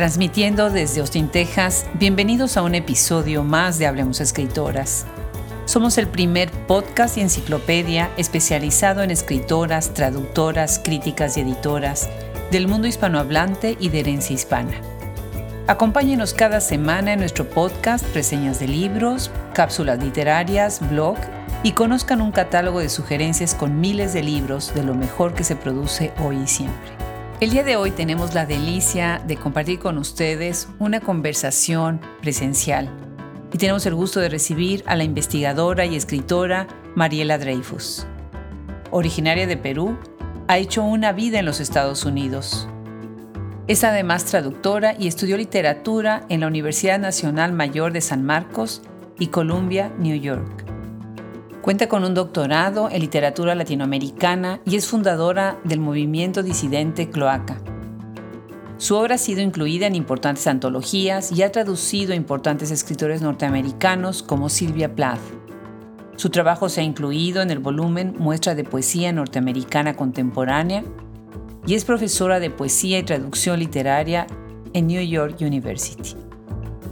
Transmitiendo desde Austin, Texas, bienvenidos a un episodio más de Hablemos Escritoras. Somos el primer podcast y enciclopedia especializado en escritoras, traductoras, críticas y editoras del mundo hispanohablante y de herencia hispana. Acompáñenos cada semana en nuestro podcast, reseñas de libros, cápsulas literarias, blog y conozcan un catálogo de sugerencias con miles de libros de lo mejor que se produce hoy y siempre. El día de hoy tenemos la delicia de compartir con ustedes una conversación presencial y tenemos el gusto de recibir a la investigadora y escritora Mariela Dreyfus. Originaria de Perú, ha hecho una vida en los Estados Unidos. Es además traductora y estudió literatura en la Universidad Nacional Mayor de San Marcos y Columbia, New York. Cuenta con un doctorado en literatura latinoamericana y es fundadora del movimiento disidente Cloaca. Su obra ha sido incluida en importantes antologías y ha traducido a importantes escritores norteamericanos como Sylvia Plath. Su trabajo se ha incluido en el volumen Muestra de Poesía Norteamericana Contemporánea y es profesora de poesía y traducción literaria en New York University.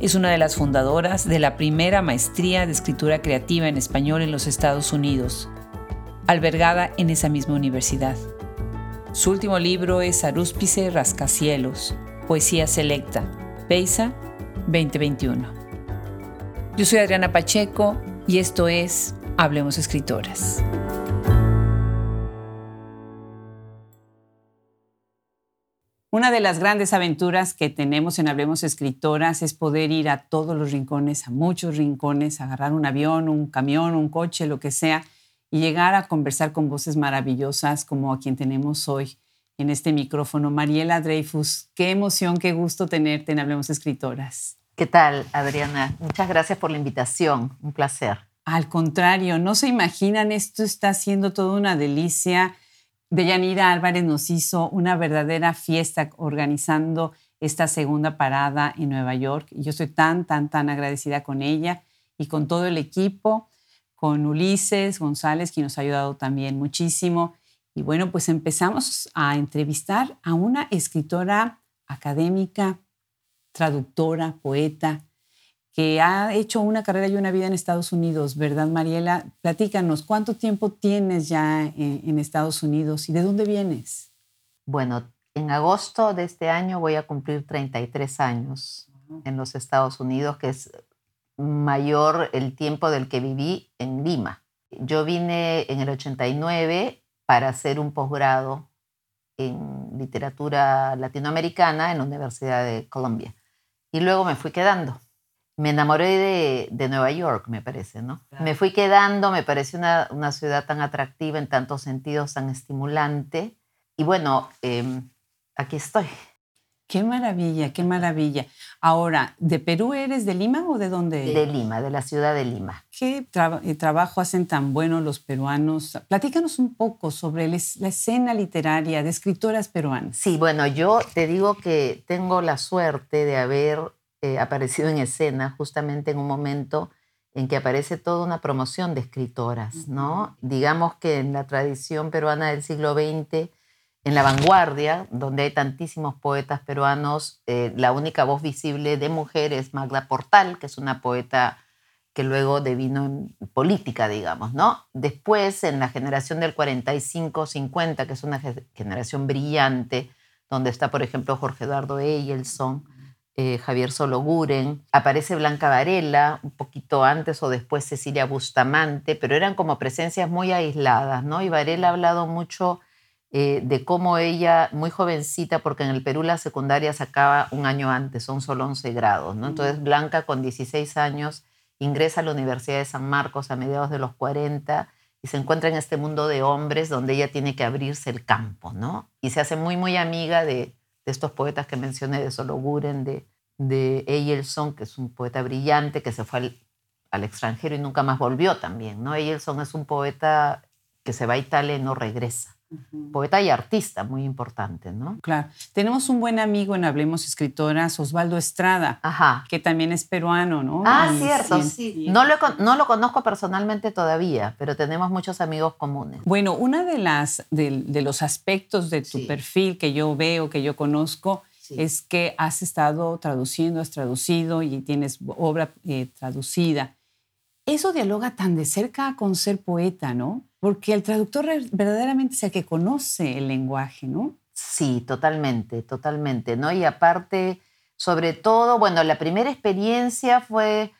Es una de las fundadoras de la primera maestría de escritura creativa en español en los Estados Unidos, albergada en esa misma universidad. Su último libro es Arúspice Rascacielos, Poesía Selecta, Peisa 2021. Yo soy Adriana Pacheco y esto es Hablemos Escritoras. Una de las grandes aventuras que tenemos en Hablemos Escritoras es poder ir a todos los rincones, a muchos rincones, agarrar un avión, un camión, un coche, lo que sea, y llegar a conversar con voces maravillosas como a quien tenemos hoy en este micrófono. Mariela Dreyfus, qué emoción, qué gusto tenerte en Hablemos Escritoras. ¿Qué tal, Adriana? Muchas gracias por la invitación, un placer. Al contrario, no se imaginan, esto está siendo toda una delicia. Deyanira Álvarez nos hizo una verdadera fiesta organizando esta segunda parada en Nueva York. Y yo estoy tan, tan, tan agradecida con ella y con todo el equipo con Ulises González, quien nos ha ayudado también muchísimo. Y bueno, pues empezamos a entrevistar a una escritora académica, traductora, poeta, que ha hecho una carrera y una vida en Estados Unidos, ¿verdad, Mariela? Platícanos, ¿cuánto tiempo tienes ya en, Estados Unidos y de dónde vienes? Bueno, en agosto de este año voy a cumplir 33 años en los Estados Unidos, que es mayor el tiempo del que viví en Lima. Yo vine en el 89 para hacer un posgrado en literatura latinoamericana en la Universidad de Columbia. Y luego me fui quedando. Me enamoré de, Nueva York, me parece, ¿no? Me fui quedando, me pareció una, una, ciudad tan atractiva en tantos sentidos, tan estimulante. Y bueno, em, aquí estoy. Qué maravilla, qué maravilla. Ahora, ¿de Perú eres? ¿De Lima o de dónde? De Lima, de la ciudad de Lima. ¿Qué eh, trabajo hacen tan bueno los peruanos? Platícanos un poco sobre la escena literaria de escritoras peruanas. Sí, bueno, yo te digo que tengo la suerte de haber eh, aparecido en escena justamente en un momento en que aparece toda una promoción de escritoras, ¿no? Digamos que en la tradición peruana del siglo XX en la vanguardia, donde hay tantísimos poetas peruanos, eh, la única voz visible de mujer es Magda Portal, que es una poeta que luego devino en política, digamos, ¿no? Después, en la generación del 45-50, que es una generación brillante, donde está, por ejemplo, Jorge Eduardo Eyelson, eh, Javier Sologuren, aparece Blanca Varela, un poquito antes o después Cecilia Bustamante, pero eran como presencias muy aisladas, ¿no? Y Varela ha hablado mucho eh, de cómo ella, muy jovencita, porque en el Perú la secundaria se acaba un año antes, son solo 11 grados, ¿no? Entonces Blanca con 16 años ingresa a la Universidad de San Marcos a mediados de los 40 y se encuentra en este mundo de hombres donde ella tiene que abrirse el campo, ¿no? Y se hace muy, muy amiga de, estos poetas que mencioné, de Sologuren, de, de Eyelson, que es un poeta brillante que se fue al, al extranjero y nunca más volvió también, ¿no? Eyelson es un poeta que se va a Italia y no regresa poeta y artista, muy importante, ¿no? Claro. Tenemos un buen amigo en Hablemos Escritoras, Osvaldo Estrada, que también es peruano, ¿no? Ah, cierto, sí. No lo, no lo conozco personalmente todavía, pero tenemos muchos amigos comunes. Bueno, una de las de, los aspectos de tu perfil que yo veo, que yo conozco, es que has estado traduciendo, has traducido y tienes obra eh, traducida. Eso dialoga tan de cerca con ser poeta, ¿no? Porque el traductor verdaderamente es el que conoce el lenguaje, ¿no? Sí, totalmente, totalmente, ¿no? Y aparte, sobre todo, bueno, la primera experiencia fue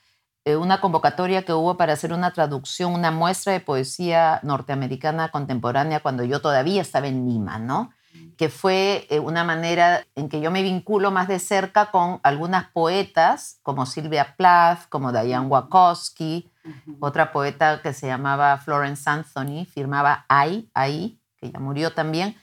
eh, una convocatoria que hubo para hacer una traducción, una muestra de poesía norteamericana contemporánea cuando yo todavía estaba en Lima, ¿no? Que fue eh, una manera en que yo me vinculo más de cerca con algunas poetas como Silvia Plath, como Diane Wakowski, otra poeta que se llamaba Florence Anthony, firmaba I, ahí, que ya murió también.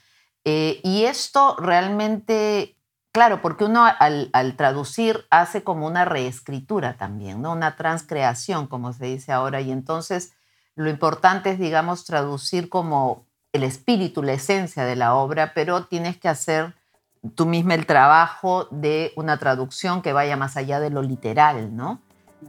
Eh, y esto realmente, claro, porque uno al, traducir hace como una reescritura también, ¿no? una transcreación, como se dice ahora, y entonces lo importante es, digamos, traducir como el espíritu, la esencia de la obra, pero tienes que hacer tú misma el trabajo de una traducción que vaya más allá de lo literal, ¿no?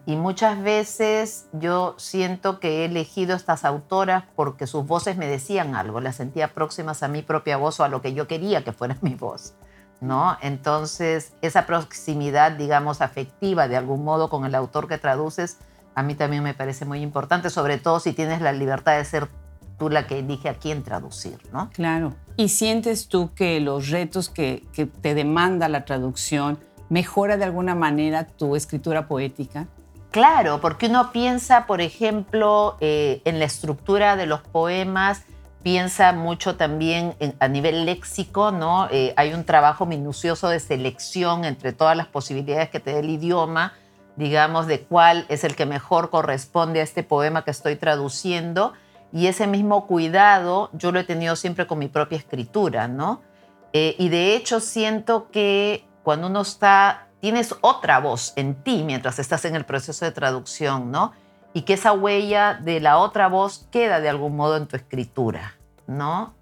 Y muchas veces yo siento que he elegido estas autoras porque sus voces me decían algo, las sentía próximas a mi propia voz o a lo que yo quería que fuera mi voz, ¿no? Entonces, esa proximidad, digamos, afectiva de algún modo con el autor que traduces, a mí también me parece muy importante, sobre todo si tienes la libertad de ser tú la que elige a quién traducir, ¿no? Claro. ¿Y sientes tú que los retos que, te demanda la traducción mejora de alguna manera tu escritura poética? Claro, porque uno piensa, por ejemplo, eh, en la estructura de los poemas, piensa mucho también a nivel léxico, ¿no? Eh, hay un trabajo minucioso de selección entre todas las posibilidades que te da el idioma, digamos, de cuál es el que mejor corresponde a este poema que estoy traduciendo y ese mismo cuidado yo lo he tenido siempre con mi propia escritura, ¿no? Eh, y de hecho siento que cuando uno está, tienes otra voz en ti mientras estás en el proceso de traducción, ¿no? Y que esa huella de la otra voz queda de algún modo en tu escritura, ¿no?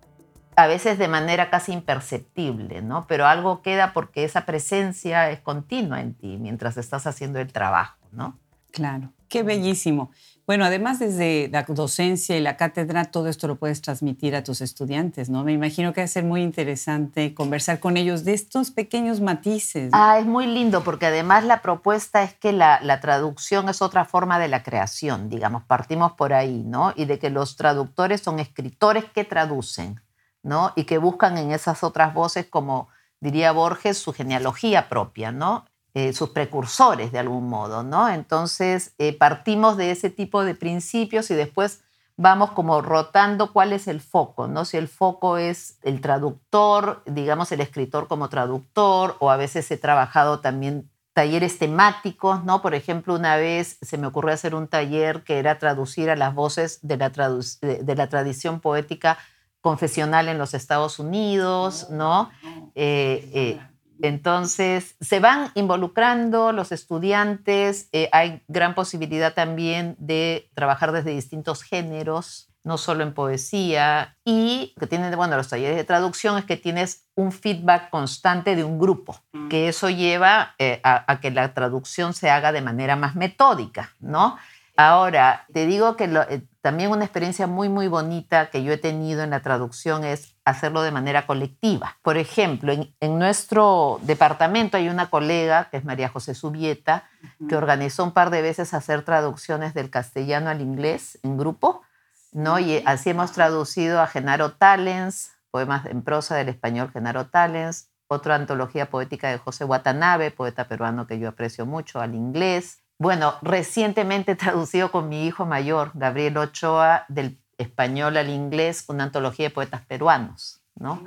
A veces de manera casi imperceptible, ¿no? Pero algo queda porque esa presencia es continua en ti mientras estás haciendo el trabajo, ¿no? Claro, qué bellísimo. Bueno, además desde la docencia y la cátedra, todo esto lo puedes transmitir a tus estudiantes, ¿no? Me imagino que va a ser muy interesante conversar con ellos de estos pequeños matices. Ah, es muy lindo porque además la propuesta es que la, la traducción es otra forma de la creación, digamos, partimos por ahí, ¿no? Y de que los traductores son escritores que traducen, ¿no? Y que buscan en esas otras voces, como diría Borges, su genealogía propia, ¿no? Eh, sus precursores de algún modo, ¿no? Entonces eh, partimos de ese tipo de principios y después vamos como rotando cuál es el foco, ¿no? Si el foco es el traductor, digamos el escritor como traductor, o a veces he trabajado también talleres temáticos, ¿no? Por ejemplo, una vez se me ocurrió hacer un taller que era traducir a las voces de la, de la tradición poética confesional en los Estados Unidos, ¿no? Eh, entonces, se van involucrando los estudiantes, eh, hay gran posibilidad también de trabajar desde distintos géneros, no solo en poesía, y que tienen, bueno, los talleres de traducción es que tienes un feedback constante de un grupo, mm. que eso lleva eh, a, que la traducción se haga de manera más metódica, ¿no? Ahora, te digo que eh, también una experiencia muy, muy bonita que yo he tenido en la traducción es hacerlo de manera colectiva. Por ejemplo, en, nuestro departamento hay una colega, que es María José Subieta, que organizó un par de veces hacer traducciones del castellano al inglés en grupo, ¿no? Y así hemos traducido a Genaro Talens, poemas en prosa del español Genaro Talens, otra antología poética de José Watanabe, poeta peruano que yo aprecio mucho, al inglés bueno, recientemente traducido con mi hijo mayor, Gabriel Ochoa, del español al inglés, una antología de poetas peruanos, ¿no?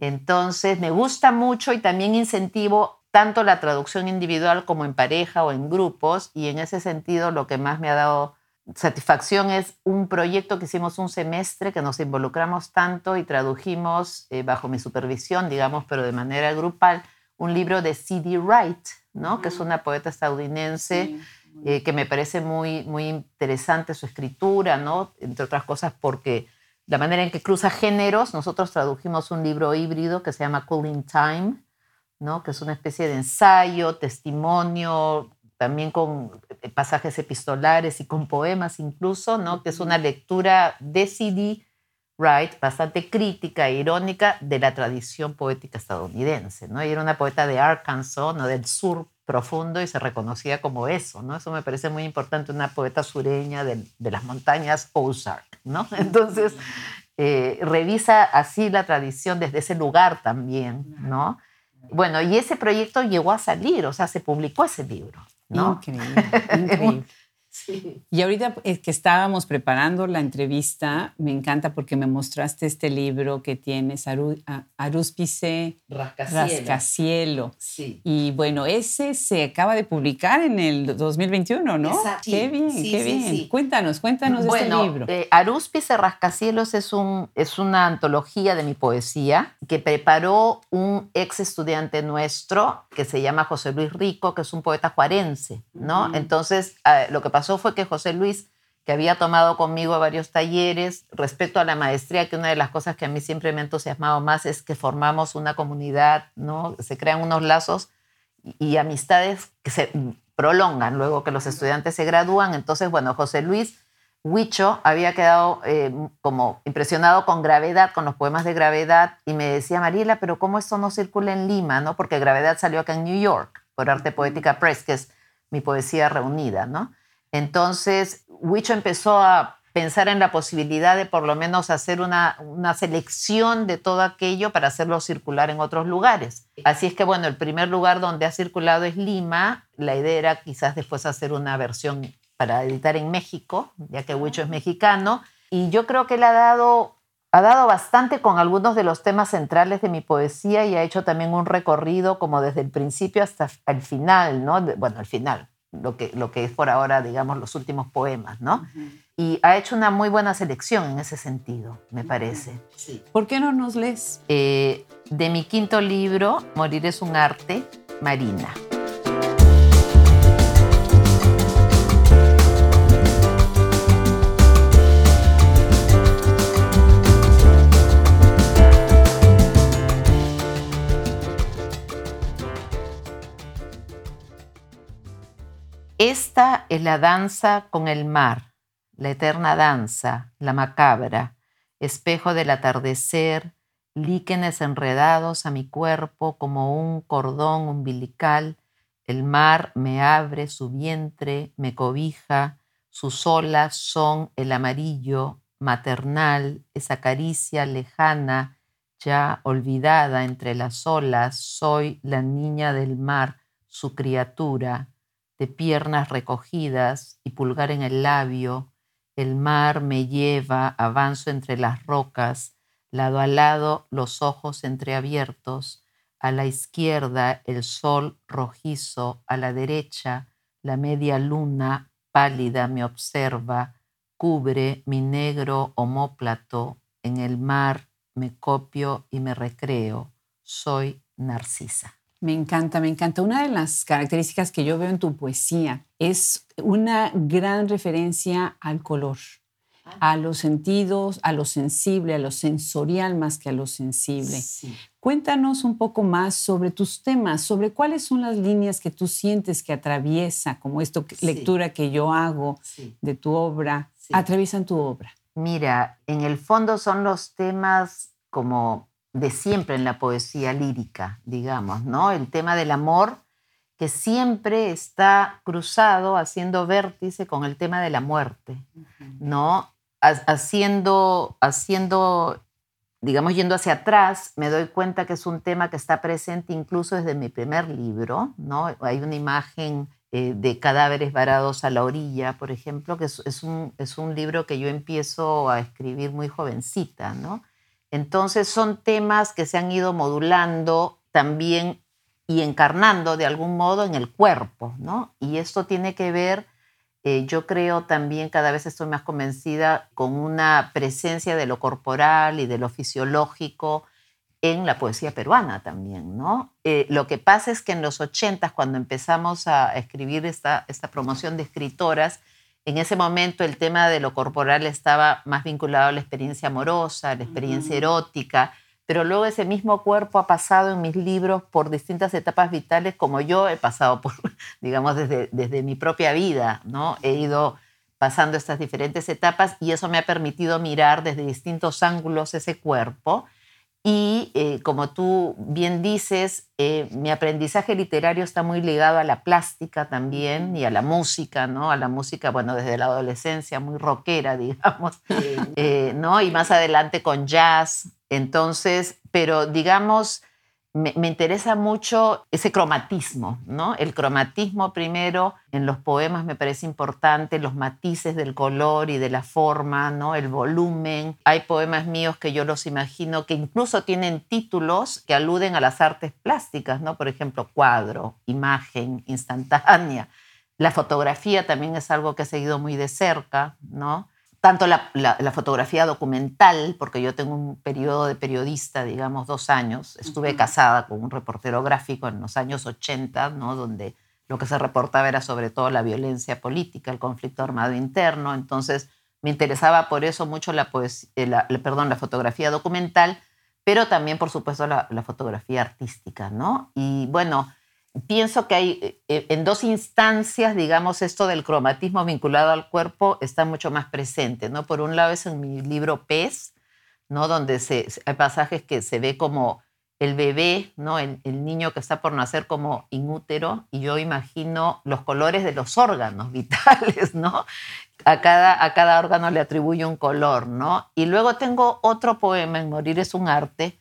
Entonces, me gusta mucho y también incentivo tanto la traducción individual como en pareja o en grupos, y en ese sentido lo que más me ha dado satisfacción es un proyecto que hicimos un semestre, que nos involucramos tanto y tradujimos eh, bajo mi supervisión, digamos, pero de manera grupal, un libro de C.D. Wright, ¿no? que es una poeta estadounidense eh, que me parece muy, muy interesante su escritura, ¿no? entre otras cosas porque la manera en que cruza géneros, nosotros tradujimos un libro híbrido que se llama Cooling Time, ¿no? que es una especie de ensayo, testimonio, también con eh, pasajes epistolares y con poemas incluso, ¿no? que es una lectura de CD Wright, bastante crítica e irónica de la tradición poética estadounidense. ¿no? Ella era una poeta de Arkansas, ¿no? del sur profundo, y se reconocía como eso. ¿no? Eso me parece muy importante, una poeta sureña de, de las montañas Ozark. ¿no? Entonces, eh, revisa así la tradición desde ese lugar también. ¿no? Bueno, y ese proyecto llegó a salir, o sea, se publicó ese libro. ¿no? Increíble, increíble. Y ahorita eh, que estábamos preparando la entrevista, me encanta porque me mostraste este libro que tienes, Aru, Arúspice Rascacielo. Sí. Y bueno, ese se acaba de publicar en el 2021, ¿no? Exacto. Qué bien, qué bien. Cuéntanos, cuéntanos este libro. Eh, Arúspice Rascacielos es, un, es una antología de mi poesía que preparó un ex estudiante nuestro que se llama José Luis Rico, que es un poeta juarense, ¿no? Entonces, ah, lo que pasó fue que José Luis, que había tomado conmigo varios talleres respecto a la maestría, que una de las cosas que a mí siempre me ha entusiasmado más es que formamos una comunidad, ¿no? Se crean unos lazos y amistades que se prolongan luego que los estudiantes se gradúan. Entonces, bueno, José Luis Huicho había quedado eh, como impresionado con gravedad, con los poemas de gravedad, y me decía, Mariela, pero ¿cómo esto no circula en Lima? ¿no? Porque gravedad salió acá en New York, por Arte Poética Press, que es mi poesía reunida, ¿no? Entonces, Huicho empezó a pensar en la posibilidad de por lo menos hacer una, selección de todo aquello para hacerlo circular en otros lugares. Así es que, bueno, el primer lugar donde ha circulado es Lima. La idea era quizás después hacer una versión para editar en México, ya que Huicho es mexicano. Y yo creo que él ha dado, ha dado bastante con algunos de los temas centrales de mi poesía y ha hecho también un recorrido como desde el principio hasta el final, ¿no? Bueno, el final, lo que, lo que es por ahora, digamos, los últimos poemas, ¿no? Y ha hecho una muy buena selección en ese sentido, me parece. Sí. ¿Por qué no nos lees? Eh, de mi quinto libro, Morir es un arte, Marina. Esta es la danza con el mar, la eterna danza, la macabra, espejo del atardecer, líquenes enredados a mi cuerpo como un cordón umbilical, el mar me abre su vientre, me cobija, sus olas son el amarillo maternal, esa caricia lejana, ya olvidada entre las olas, soy la niña del mar, su criatura, de piernas recogidas y pulgar en el labio, el mar me lleva, avanzo entre las rocas, lado a lado los ojos entreabiertos, a la izquierda el sol rojizo, a la derecha la media luna pálida me observa, cubre mi negro homóplato, en el mar me copio y me recreo, soy Narcisa. Me encanta, me encanta. Una de las características que yo veo en tu poesía es una gran referencia al color, ah. a los sentidos, a lo sensible, a lo sensorial más que a lo sensible. Cuéntanos un poco más sobre tus temas, sobre cuáles son las líneas que tú sientes que atraviesa, como esta lectura que yo hago de tu obra, atraviesan tu obra. Mira, en el fondo son los temas como de siempre en la poesía lírica, digamos, ¿no? El tema del amor que siempre está cruzado, haciendo vértice con el tema de la muerte, ¿no? Haciendo, haciendo, digamos, yendo hacia atrás, me doy cuenta que es un tema que está presente incluso desde mi primer libro, ¿no? Hay una imagen eh, de cadáveres varados a la orilla, por ejemplo, que es, un, es un libro que yo empiezo a escribir muy jovencita, ¿no? Entonces son temas que se han ido modulando también y encarnando de algún modo en el cuerpo, ¿no? Y esto tiene que ver, eh, yo creo también, cada vez estoy más convencida, con una presencia de lo corporal y de lo fisiológico en la poesía peruana también, ¿no? Eh, lo que pasa es que en los 80, cuando empezamos a escribir esta, esta promoción de escritoras, en ese momento el tema de lo corporal estaba más vinculado a la experiencia amorosa, a la experiencia erótica, pero luego ese mismo cuerpo ha pasado en mis libros por distintas etapas vitales como yo he pasado por, digamos, desde, desde mi propia vida, ¿no? He ido pasando estas diferentes etapas y eso me ha permitido mirar desde distintos ángulos ese cuerpo. Y eh, como tú bien dices, eh, mi aprendizaje literario está muy ligado a la plástica también y a la música, ¿no? A la música, bueno, desde la adolescencia, muy rockera, digamos, eh, ¿no? Y más adelante con jazz. Entonces, pero digamos, me, interesa mucho ese cromatismo, ¿no? El cromatismo primero en los poemas me parece importante, los matices del color y de la forma, ¿no? El volumen. Hay poemas míos que yo los imagino que incluso tienen títulos que aluden a las artes plásticas, ¿no? Por ejemplo, cuadro, imagen, instantánea. La fotografía también es algo que he seguido muy de cerca, ¿no? Tanto la, fotografía documental, porque yo tengo un periodo de periodista, digamos, dos años. Estuve casada con un reportero gráfico en los años 80, ¿no? donde lo que se reportaba era sobre todo la violencia política, el conflicto armado interno. Entonces, me interesaba por eso mucho la, eh, perdón, la fotografía documental, pero también, por supuesto, la, la fotografía artística. ¿no? Y bueno, pienso que hay eh, eh, en dos instancias, digamos, esto del cromatismo vinculado al cuerpo está mucho más presente, ¿no? Por un lado es en mi libro Pez, ¿no? Donde se, hay pasajes que se ve como el bebé, ¿no? El, niño que está por nacer como inútero y yo imagino los colores de los órganos vitales, ¿no? A cada, a cada órgano le atribuye un color, ¿no? Y luego tengo otro poema, En Morir es un arte,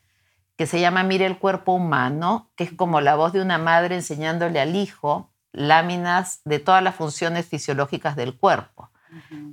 que se llama Mire el cuerpo humano, que es como la voz de una madre enseñándole al hijo láminas de todas las funciones fisiológicas del cuerpo.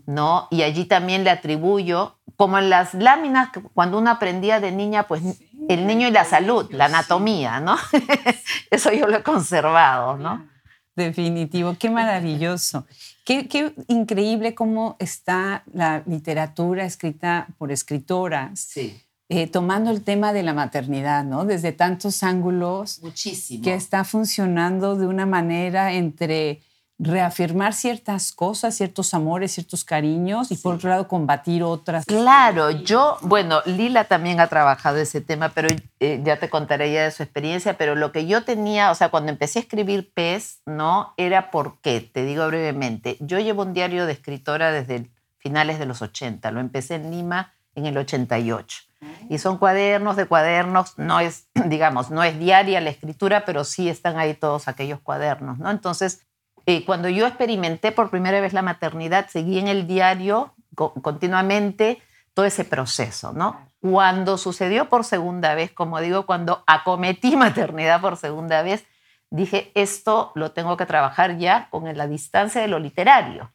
¿no? Y allí también le atribuyo, como en las láminas, cuando uno aprendía de niña, pues el niño y la salud, la anatomía, ¿no? Eso yo lo he conservado, ¿no? Definitivo, qué maravilloso. Qué, qué, increíble cómo está la literatura escrita por escritoras. Sí eh, tomando el tema de la maternidad, ¿no? Desde tantos ángulos. Muchísimo. Que está funcionando de una manera entre reafirmar ciertas cosas, ciertos amores, ciertos cariños y por otro lado combatir otras. Claro, yo, bueno, Lila también ha trabajado ese tema, pero eh, ya te contaré ya de su experiencia, pero lo que yo tenía, o sea, cuando empecé a escribir PES, ¿no? Era porque, te digo brevemente, yo llevo un diario de escritora desde finales de los 80, lo empecé en Lima en el 88. Y son cuadernos de cuadernos, no es, digamos, no es diaria la escritura, pero sí están ahí todos aquellos cuadernos, ¿no? Entonces, eh, cuando yo experimenté por primera vez la maternidad, seguí en el diario continuamente todo ese proceso, ¿no? Cuando sucedió por segunda vez, como digo, cuando acometí maternidad por segunda vez, dije, esto lo tengo que trabajar ya con la distancia de lo literario.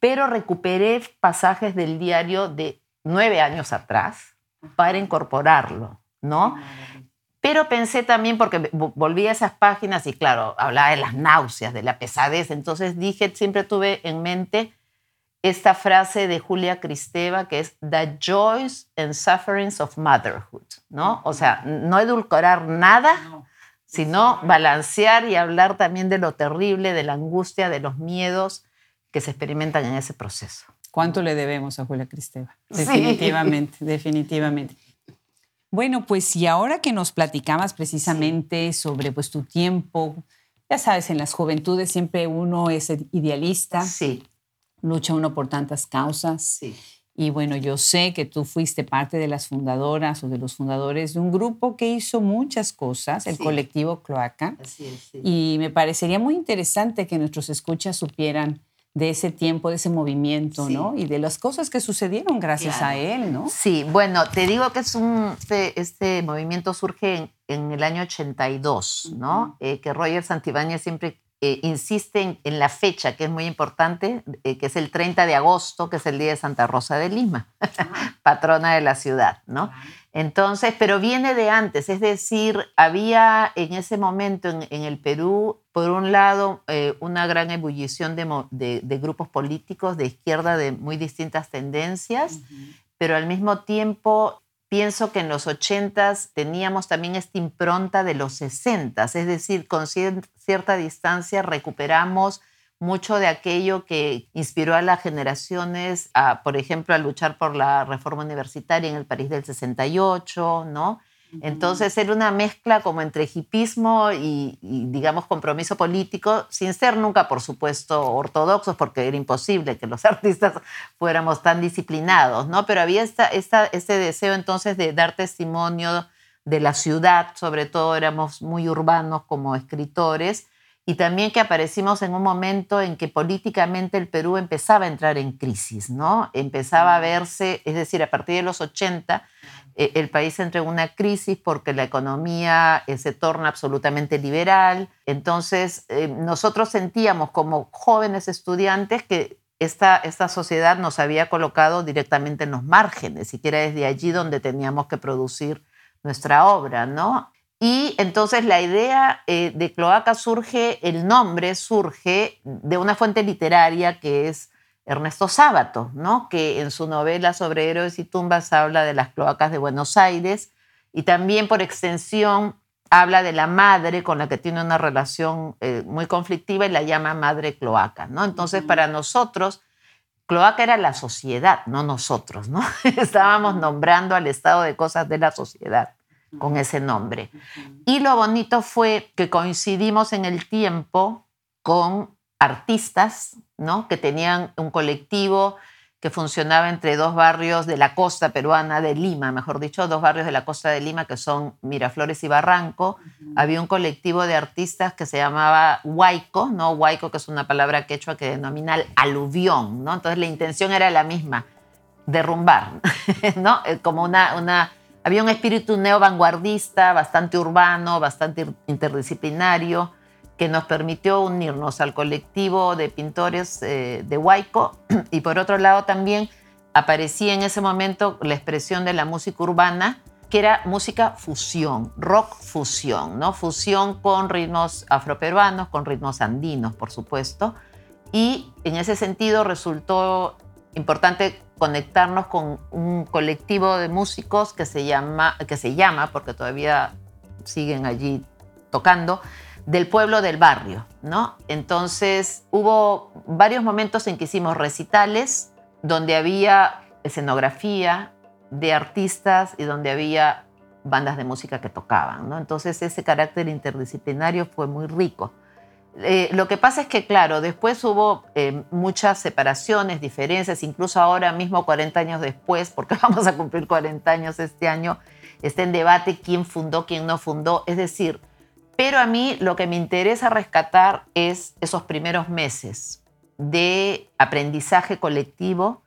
Pero recuperé pasajes del diario de nueve años atrás, para incorporarlo, ¿no? Pero pensé también, porque volví a esas páginas y claro, hablaba de las náuseas, de la pesadez, entonces dije, siempre tuve en mente esta frase de Julia Cristeva que es The joys and sufferings of motherhood, ¿no? O sea, no edulcorar nada, sino balancear y hablar también de lo terrible, de la angustia, de los miedos que se experimentan en ese proceso. ¿Cuánto le debemos a Julia Cristeva? Definitivamente, definitivamente. Bueno, pues y ahora que nos platicabas precisamente sobre pues tu tiempo, ya sabes, en las juventudes siempre uno es idealista. Sí. Lucha uno por tantas causas. Sí. Y bueno, yo sé que tú fuiste parte de las fundadoras o de los fundadores de un grupo que hizo muchas cosas, el colectivo Cloaca. Así es, sí. Y me parecería muy interesante que nuestros escuchas supieran de ese tiempo, de ese movimiento, ¿no? Y de las cosas que sucedieron gracias a él, ¿no? Sí, bueno, te digo que es un, este, este movimiento surge en, el año 82, ¿no? Eh, que Roger Santibáñez siempre eh, insiste en, la fecha, que es muy importante, eh, que es el 30 de agosto, que es el día de Santa Rosa de Lima, ah. patrona de la ciudad, ¿no? Entonces, pero viene de antes, es decir, había en ese momento en, el Perú, por un lado, eh, una gran ebullición de, grupos políticos de izquierda de muy distintas tendencias, pero al mismo tiempo pienso que en los 80 teníamos también esta impronta de los 60, es decir, con cierta distancia recuperamos mucho de aquello que inspiró a las generaciones, a, por ejemplo, a luchar por la reforma universitaria en el París del 68, ¿no? Entonces era una mezcla como entre hipismo y, digamos, compromiso político, sin ser nunca, por supuesto, ortodoxos, porque era imposible que los artistas fuéramos tan disciplinados, ¿no? Pero había esta, esta, este deseo entonces de dar testimonio de la ciudad, sobre todo éramos muy urbanos como escritores, y también que aparecimos en un momento en que políticamente el Perú empezaba a entrar en crisis, ¿no? Empezaba a verse, es decir, a partir de los 80, eh, el país entra en una crisis porque la economía eh, se torna absolutamente liberal. Entonces, eh, nosotros sentíamos como jóvenes estudiantes que esta, esta sociedad nos había colocado directamente en los márgenes, y que era desde allí donde teníamos que producir nuestra obra, ¿no? Y entonces la idea eh, de cloaca surge, el nombre surge de una fuente literaria que es Ernesto Sábato, ¿no? que en su novela sobre héroes y tumbas habla de las cloacas de Buenos Aires y también por extensión habla de la madre con la que tiene una relación eh, muy conflictiva y la llama madre cloaca. ¿no? Entonces para nosotros, cloaca era la sociedad, no nosotros. ¿no? Estábamos nombrando al estado de cosas de la sociedad con ese nombre. Y lo bonito fue que coincidimos en el tiempo con artistas, ¿no? Que tenían un colectivo que funcionaba entre dos barrios de la costa peruana de Lima, mejor dicho, dos barrios de la costa de Lima que son Miraflores y Barranco. Había un colectivo de artistas que se llamaba Huayco, ¿no? Huayco, que es una palabra quechua que denomina aluvión, ¿no? Entonces la intención era la misma, derrumbar, ¿no? Eh, como una, una había un espíritu neo-vanguardista, bastante urbano, bastante interdisciplinario, que nos permitió unirnos al colectivo de pintores eh, de Huayco y por otro lado también aparecía en ese momento la expresión de la música urbana, que era música fusión, rock fusión, ¿no? Fusión con ritmos afroperuanos, con ritmos andinos, por supuesto. Y en ese sentido resultó importante conectarnos con un colectivo de músicos que se llama, que se llama porque todavía siguen allí tocando, del pueblo del barrio, ¿no? Entonces hubo varios momentos en que hicimos recitales donde había escenografía de artistas y donde había bandas de música que tocaban, ¿no? Entonces ese carácter interdisciplinario fue muy rico. Eh, lo que pasa es que, claro, después hubo eh, muchas separaciones, diferencias, incluso ahora mismo, 40 años después, porque vamos a cumplir 40 años este año, está en debate quién fundó, quién no fundó. Es decir, pero a mí lo que me interesa rescatar es esos primeros meses de aprendizaje colectivo,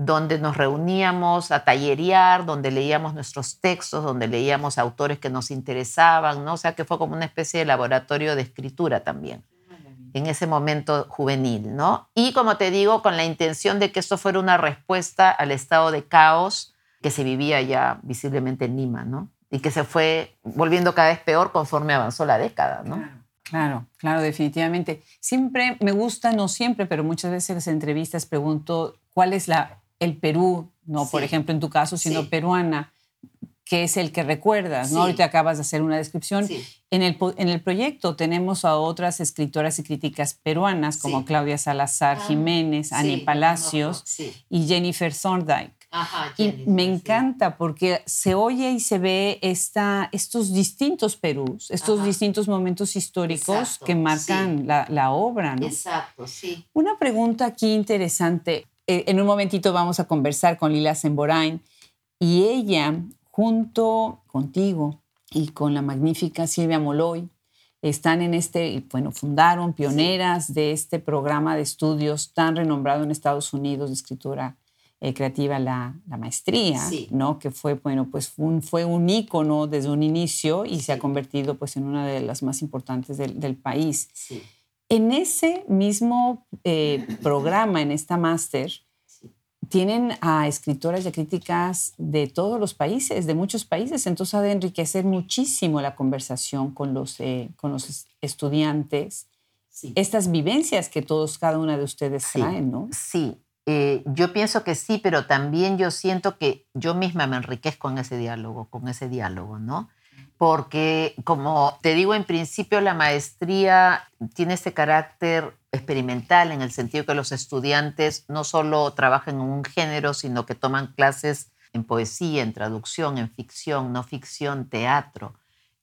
donde nos reuníamos a tallerear, donde leíamos nuestros textos, donde leíamos autores que nos interesaban, ¿no? O sea, que fue como una especie de laboratorio de escritura también en ese momento juvenil, ¿no? Y como te digo, con la intención de que esto fuera una respuesta al estado de caos que se vivía ya visiblemente en Lima, ¿no? Y que se fue volviendo cada vez peor conforme avanzó la década, ¿no? Claro, claro, definitivamente. Siempre me gusta, no siempre, pero muchas veces en las entrevistas pregunto cuál es la el Perú, no por ejemplo en tu caso, sino peruana, que es el que recuerdas, ¿no? Ahorita acabas de hacer una descripción. En, el, en el proyecto tenemos a otras escritoras y críticas peruanas como Claudia Salazar ah, Jiménez, Annie Palacios y Jennifer Thorndike. y me encanta porque se oye y se ve esta, estos distintos Perús, estos distintos momentos históricos que marcan la, la, obra. ¿no? Exacto, sí. Una pregunta aquí interesante. Eh, en un momentito vamos a conversar con Lila Semborain y ella, junto contigo y con la magnífica Silvia Moloy, están en este, bueno, fundaron pioneras de este programa de estudios tan renombrado en Estados Unidos de escritura eh, creativa, la, maestría, ¿no? Que fue, bueno, pues un, fue un ícono desde un inicio y se ha convertido pues en una de las más importantes del, del país. Sí. En ese mismo eh, programa, en esta máster, tienen a escritoras y críticas de todos los países, de muchos países, entonces ha de enriquecer muchísimo la conversación con los, eh, con los estudiantes. Estas vivencias que todos, cada una de ustedes traen, ¿no? Sí, eh, yo pienso que sí, pero también yo siento que yo misma me enriquezco en ese diálogo, con ese diálogo, ¿no? Porque como te digo, en principio la maestría tiene ese carácter experimental en el sentido que los estudiantes no solo trabajan en un género, sino que toman clases en poesía, en traducción, en ficción, no ficción, teatro.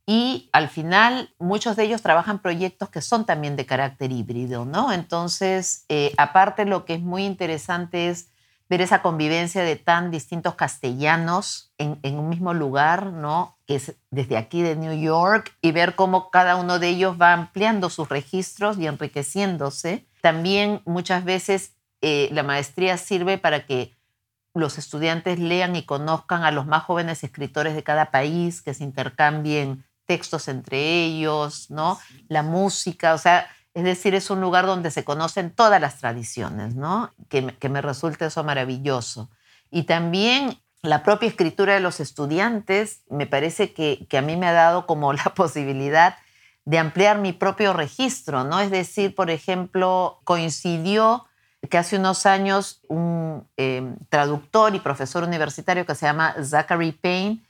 Y al final muchos de ellos trabajan proyectos que son también de carácter híbrido, ¿no? Entonces, eh, aparte lo que es muy interesante es ver esa convivencia de tan distintos castellanos en, un mismo lugar, ¿no? Que es desde aquí de New York, y ver cómo cada uno de ellos va ampliando sus registros y enriqueciéndose. También muchas veces eh, la maestría sirve para que los estudiantes lean y conozcan a los más jóvenes escritores de cada país, que se intercambien textos entre ellos, ¿no? La música, o sea, es decir, es un lugar donde se conocen todas las tradiciones, ¿no? Que, que me resulta eso maravilloso. Y también la propia escritura de los estudiantes me parece que, que, a mí me ha dado como la posibilidad de ampliar mi propio registro, ¿no? Es decir, por ejemplo, coincidió que hace unos años un eh, traductor y profesor universitario que se llama Zachary Payne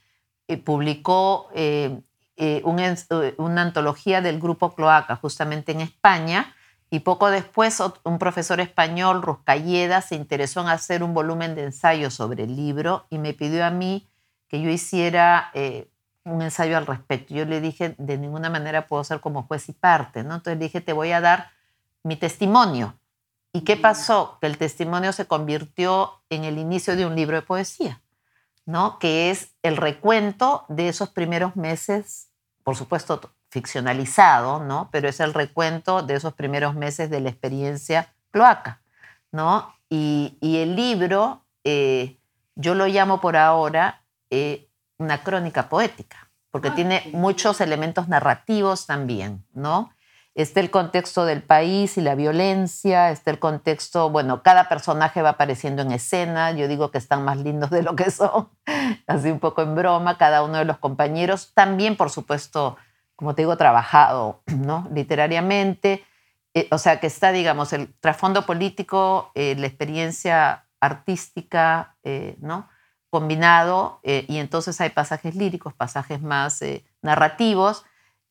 eh, publicó eh, eh, eh, una antología del grupo Cloaca, justamente en España, y poco después un profesor español, Ruscalleda, se interesó en hacer un volumen de ensayos sobre el libro y me pidió a mí que yo hiciera eh, un ensayo al respecto. Yo le dije, de ninguna manera puedo ser como juez y parte, ¿no? Entonces le dije, te voy a dar mi testimonio. ¿Y qué pasó? Que el testimonio se convirtió en el inicio de un libro de poesía. ¿No? que es el recuento de esos primeros meses, por supuesto ficcionalizado, ¿no? pero es el recuento de esos primeros meses de la experiencia cloaca. ¿no? Y, el libro, eh, yo lo llamo por ahora eh, una crónica poética, porque ah, tiene muchos elementos narrativos también, ¿no? Está el contexto del país y la violencia, está el contexto, bueno, cada personaje va apareciendo en escena, yo digo que están más lindos de lo que son, así un poco en broma, cada uno de los compañeros, también por supuesto, como te digo, trabajado, ¿no? Literariamente, eh, o sea que está, digamos, el trasfondo político, eh, la experiencia artística, eh, ¿no? Combinado, y entonces hay pasajes líricos, pasajes más narrativos,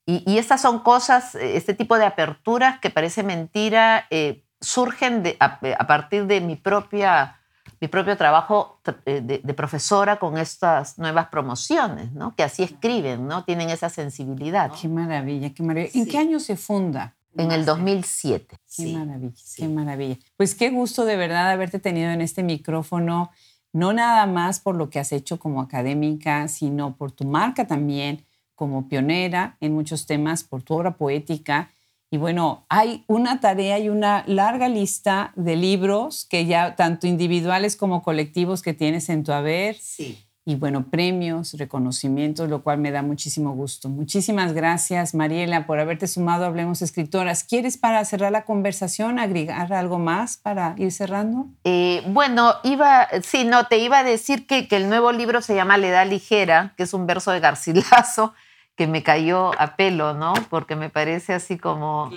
y, estas son cosas, eh, este tipo de aperturas que parece mentira, eh, surgen de, a, partir de mi, propia, mi propio trabajo eh, de, profesora con estas nuevas promociones, ¿no? que así escriben, ¿no? tienen esa sensibilidad. Qué maravilla, qué maravilla. ¿En qué año se funda? En el 2007. Qué maravilla, qué maravilla. Pues qué gusto de verdad haberte tenido en este micrófono, no nada más por lo que has hecho como académica, sino por tu marca también como pionera en muchos temas por tu obra poética. Y bueno, hay una tarea y una larga lista de libros que ya tanto individuales como colectivos que tienes en tu haber. Sí. Y bueno, premios, reconocimientos, lo cual me da muchísimo gusto. Muchísimas gracias, Mariela, por haberte sumado a Hablemos Escritoras. ¿Quieres para cerrar la conversación agregar algo más para ir cerrando? Eh, bueno, iba, sí, no, te iba a decir que, que el nuevo libro se llama La Edad Ligera, que es un verso de Garcilaso que me cayó a pelo, ¿no? Porque me parece así como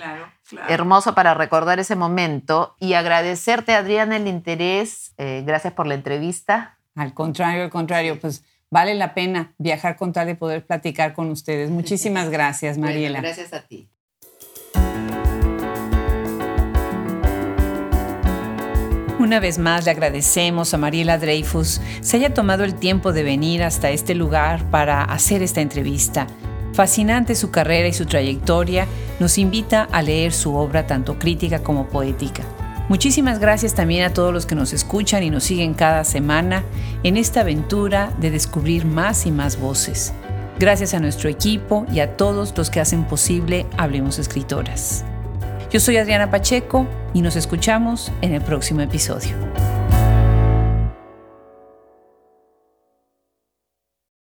hermoso para recordar ese momento y agradecerte, Adriana, el interés. Eh, gracias por la entrevista. Al contrario, al contrario, pues vale la pena viajar con tal de poder platicar con ustedes. Muchísimas gracias, Mariela. gracias a ti. Una vez más le agradecemos a Mariela Dreyfus se haya tomado el tiempo de venir hasta este lugar para hacer esta entrevista. Fascinante su carrera y su trayectoria, nos invita a leer su obra tanto crítica como poética. Muchísimas gracias también a todos los que nos escuchan y nos siguen cada semana en esta aventura de descubrir más y más voces. Gracias a nuestro equipo y a todos los que hacen posible Hablemos Escritoras. Yo soy Adriana Pacheco y nos escuchamos en el próximo episodio.